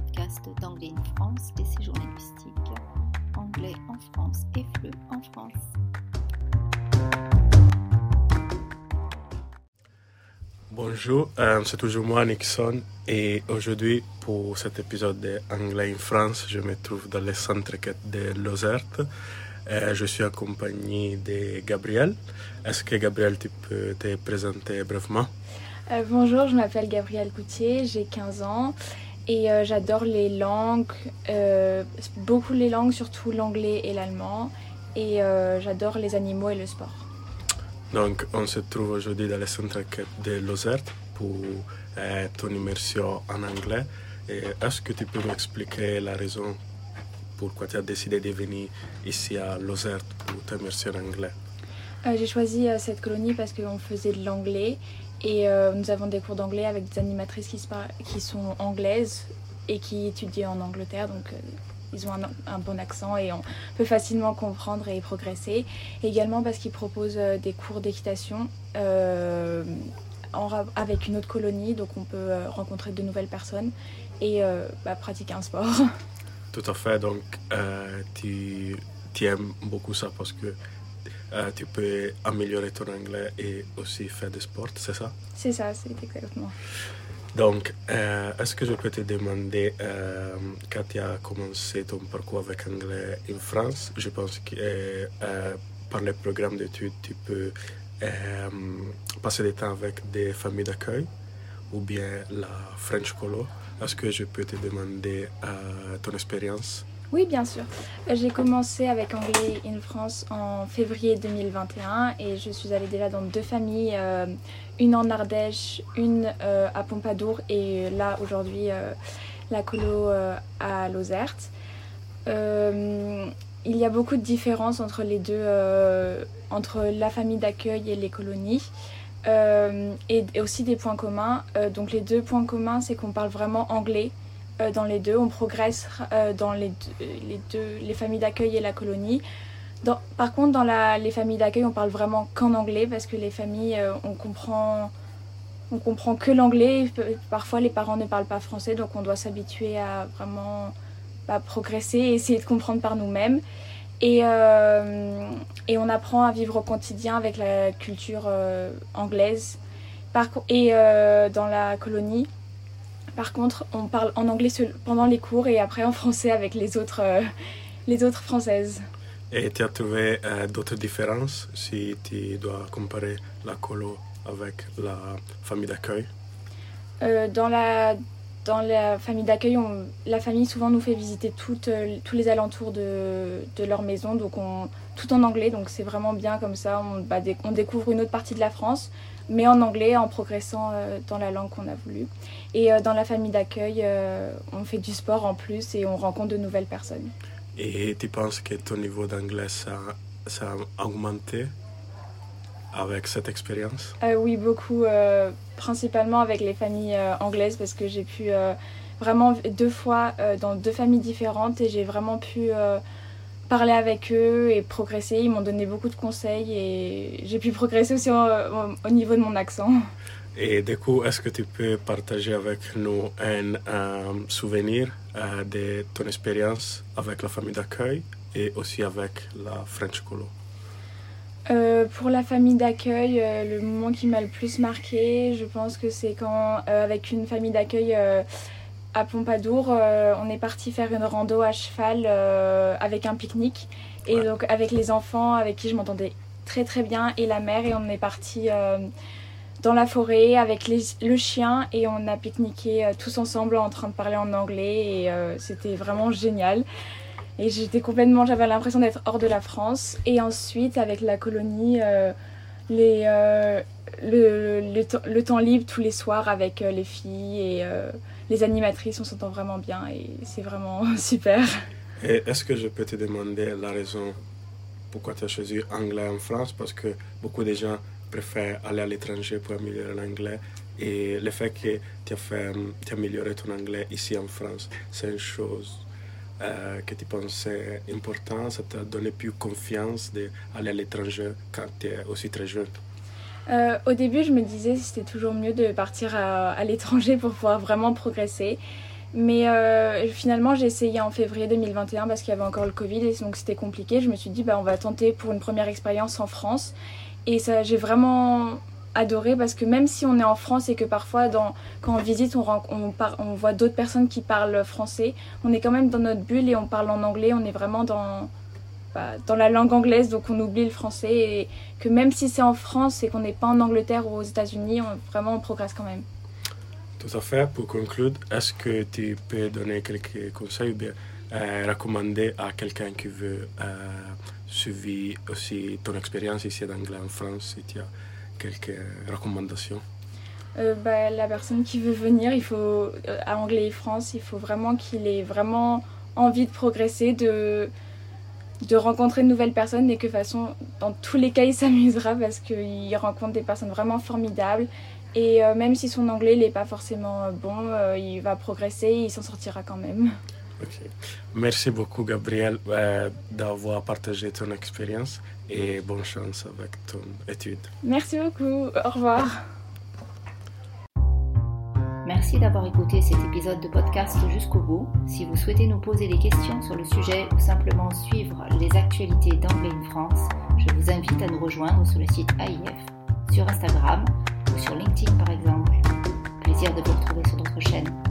podcast d'Anglais in France, des séjours linguistiques. Anglais en France et FLE en France. Bonjour, euh, c'est toujours moi Nixon et aujourd'hui pour cet épisode d'Anglais in France, je me trouve dans le centre de Lozerte. Euh, je suis accompagné de Gabriel. Est-ce que Gabriel, tu peux te présenter brièvement? Euh, bonjour, je m'appelle Gabrielle Coutier, j'ai 15 ans et euh, j'adore les langues, euh, beaucoup les langues, surtout l'anglais et l'allemand. Et euh, j'adore les animaux et le sport. Donc, on se trouve aujourd'hui dans le centre de Lozerte pour ton immersion en anglais. Est-ce que tu peux m'expliquer la raison pourquoi tu as décidé de venir ici à Lozerte pour t'immerser en anglais? J'ai choisi cette colonie parce qu'on faisait de l'anglais et euh, nous avons des cours d'anglais avec des animatrices qui, sont anglaises et qui étudient en Angleterre. Donc euh, ils ont un, bon accent et on peut facilement comprendre et progresser. Également parce qu'ils proposent euh, des cours d'équitation avec une autre colonie. Donc on peut rencontrer de nouvelles personnes et bah, pratiquer un sport. Tout à fait. Donc, tu aimes beaucoup ça parce que euh, tu peux améliorer ton anglais et aussi faire du sport, c'est ça? C'est ça, c'est exactement. Donc, euh, est-ce que je peux te demander, euh, quand tu as commencé ton parcours avec anglais en France, je pense que euh, par le programme d'études, tu peux passer du temps avec des familles d'accueil ou bien la French Colo. Est-ce que je peux te demander ton expérience? Oui, bien sûr. Euh, J'ai commencé avec Anglais in France en février 2021 et je suis allée déjà dans deux familles, euh, une en Ardèche, une euh, à Pompadour et là aujourd'hui la colo à Lozerte. Il y a beaucoup de différences entre les deux, entre la famille d'accueil et les colonies. Et, aussi des points communs. Donc les deux points communs, c'est qu'on parle vraiment anglais euh, dans les deux. On progresse euh, dans les deux, les, familles d'accueil et la colonie. Par contre, dans la- les familles d'accueil, on parle vraiment qu'en anglais parce que les familles, euh, on comprend, on comprend que l'anglais. Parfois, les parents ne parlent pas français, donc on doit s'habituer à vraiment bah, progresser et essayer de comprendre par nous-mêmes. Et, et on apprend à vivre au quotidien avec la culture anglaise. Par, et dans la colonie, par contre, on parle en anglais pendant les cours et après en français avec les autres, euh, les autres françaises. Et tu as trouvé euh, d'autres différences si tu dois comparer la colo avec la famille d'accueil? Euh, dans, la, dans la famille d'accueil, la famille souvent nous fait visiter euh, tous les alentours de, leur maison, donc on, tout en anglais, donc c'est vraiment bien comme ça. On, bah, on découvre une autre partie de la France, mais en anglais, en progressant euh, dans la langue qu'on a voulu. Et euh, dans la famille d'accueil, on fait du sport en plus et on rencontre de nouvelles personnes. Et tu penses que ton niveau d'anglais ça a augmenté? Avec cette expérience? Euh, oui, beaucoup, euh, principalement avec les familles euh, anglaises parce que j'ai pu vraiment deux fois dans deux familles différentes et j'ai vraiment pu parler avec eux et progresser. Ils m'ont donné beaucoup de conseils et j'ai pu progresser aussi au, au- au niveau de mon accent. Et du coup, est-ce que tu peux partager avec nous un euh, souvenir de ton expérience avec la famille d'accueil et aussi avec la French Colo? Euh, pour la famille d'accueil, euh, le moment qui m'a le plus marqué, je pense que c'est quand, euh, avec une famille d'accueil à Pompadour, on est parti faire une rando à cheval avec un pique-nique. Et Ouais. donc avec les enfants avec qui je m'entendais très très bien et la mère. Et on est parti dans la forêt avec les- le chien et on a pique-niqué tous ensemble en train de parler en anglais. Et c'était vraiment génial. Et j'étais complètement, j'avais l'impression d'être hors de la France. Et ensuite, avec la colonie, euh, les, euh, le, le, le temps libre tous les soirs avec euh, les filles et euh, les animatrices, on s'entend vraiment bien et c'est vraiment super. Et est-ce que je peux te demander la raison pourquoi tu as choisi anglais en France? Parce que beaucoup de gens préfèrent aller à l'étranger pour améliorer l'anglais. Et le fait que tu as, as amélioré ton anglais ici en France, c'est une chose euh, que tu pensais importante. Ça t'a donné plus confiance d'aller à l'étranger quand tu es aussi très jeune? Euh, au début, je me disais que c'était toujours mieux de partir à, l'étranger pour pouvoir vraiment progresser. Mais euh, finalement, j'ai essayé en février 2021 parce qu'il y avait encore le Covid et donc c'était compliqué. Je me suis dit, bah, on va tenter pour une première expérience en France. Et ça, j'ai vraiment adoré parce que même si on est en France et que parfois quand on visite on, voit d'autres personnes qui parlent français, on est quand même dans notre bulle et on parle en anglais, on est vraiment dans, bah, dans la langue anglaise donc on oublie le français et que même si c'est en France et qu'on n'est pas en Angleterre ou aux États-Unis, on, vraiment on progresse quand même. Tout à fait. Pour conclure, est-ce que tu peux donner quelques conseils ou bien euh, recommander à quelqu'un qui veut euh, suivre aussi ton expérience ici d'anglais en France quelques recommandations? Euh, bah, La personne qui veut venir, il faut, euh, à Anglais et France, il faut vraiment qu'il ait vraiment envie de progresser, de, de rencontrer de nouvelles personnes et que de façon, dans tous les cas, il s'amusera parce qu'il rencontre des personnes vraiment formidables. Et euh, même si son anglais n'est pas forcément bon, il va progresser et il s'en sortira quand même. Merci beaucoup, Gabriel, euh, d'avoir partagé ton expérience et bonne chance avec ton étude. Merci beaucoup. Au revoir. Merci d'avoir écouté cet épisode de podcast jusqu'au bout. Si vous souhaitez nous poser des questions sur le sujet ou simplement suivre les actualités d'Anglais in France, je vous invite à nous rejoindre sur le site AIF, sur Instagram ou sur LinkedIn par exemple. Plaisir de vous retrouver sur notre chaîne.